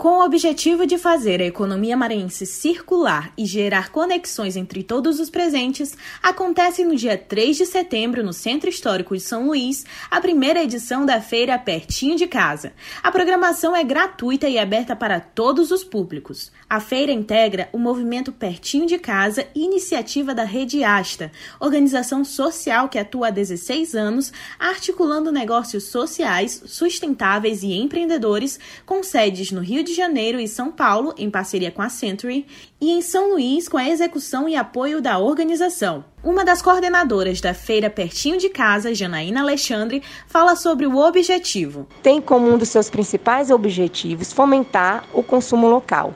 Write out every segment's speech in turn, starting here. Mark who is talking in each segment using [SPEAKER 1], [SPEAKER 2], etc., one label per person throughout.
[SPEAKER 1] Com o objetivo de fazer a economia maranhense circular e gerar conexões entre todos os presentes, acontece no dia 3 de setembro, no Centro Histórico de São Luís, a primeira edição da feira Pertinho de Casa. A programação é gratuita e aberta para todos os públicos. A feira integra o movimento Pertinho de Casa, iniciativa da Rede Asta, organização social que atua há 16 anos, articulando negócios sociais, sustentáveis e empreendedores, com sedes no Rio de de Janeiro e São Paulo, em parceria com a Century, e em São Luís, com a execução e apoio da organização. Uma das coordenadoras da feira Pertinho de Casa, Janaína Alexandre, fala sobre o objetivo.
[SPEAKER 2] Tem como um dos seus principais objetivos fomentar o consumo local.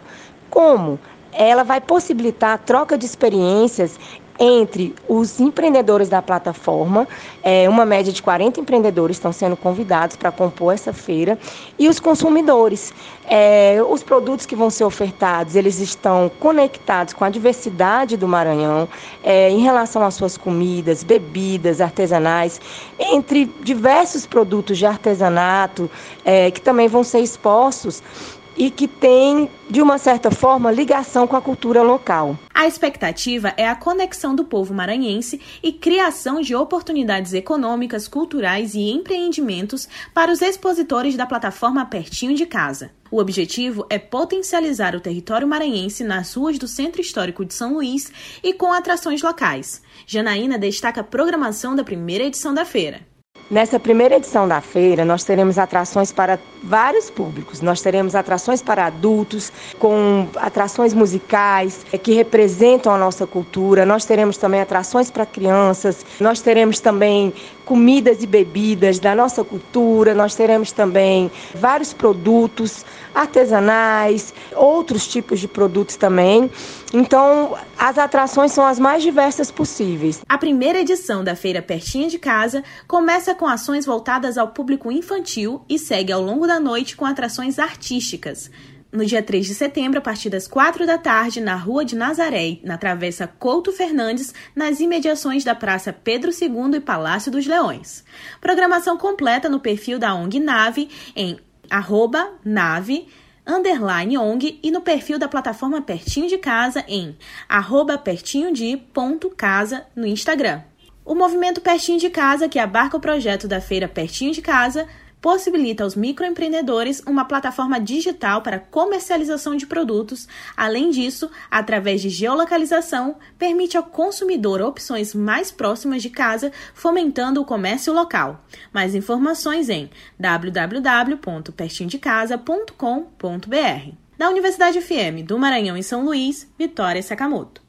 [SPEAKER 2] Como? Ela vai possibilitar a troca de experiências entre os empreendedores da plataforma, é, uma média de 40 empreendedores estão sendo convidados para compor essa feira, e os consumidores. É, os produtos que vão ser ofertados, eles estão conectados com a diversidade do Maranhão, é, em relação às suas comidas, bebidas, artesanais, entre diversos produtos de artesanato é, que também vão ser expostos e que tem, de uma certa forma, ligação com a cultura local.
[SPEAKER 1] A expectativa é a conexão do povo maranhense e criação de oportunidades econômicas, culturais e empreendimentos para os expositores da plataforma Pertinho de Casa. O objetivo é potencializar o território maranhense nas ruas do Centro Histórico de São Luís e com atrações locais. Janaína destaca a programação da primeira edição da feira.
[SPEAKER 2] Nessa primeira edição da feira, nós teremos atrações para vários públicos. Nós teremos atrações para adultos, com atrações musicais eh, que representam a nossa cultura. Nós teremos também atrações para crianças. Nós teremos também comidas e bebidas da nossa cultura. Nós teremos também vários produtos artesanais, outros tipos de produtos também. Então, as atrações são as mais diversas possíveis.
[SPEAKER 1] A primeira edição da Feira Pertinha de Casa começa com ações voltadas ao público infantil e segue ao longo da noite com atrações artísticas. No dia 3 de setembro, a partir das 4 da tarde, na Rua de Nazaré, na Travessa Couto Fernandes, nas imediações da Praça Pedro II e Palácio dos Leões. Programação completa no perfil da ONG Nave em arroba nave underline ONG e no perfil da plataforma Pertinho de Casa em arroba pertinho de ponto casa no Instagram. O movimento Pertinho de Casa, que abarca o projeto da feira Pertinho de Casa, possibilita aos microempreendedores uma plataforma digital para comercialização de produtos. Além disso, através de geolocalização, permite ao consumidor opções mais próximas de casa, fomentando o comércio local. Mais informações em www.pertinhodecasa.com.br. Da Universidade FM do Maranhão em São Luís, Vitória Sakamoto.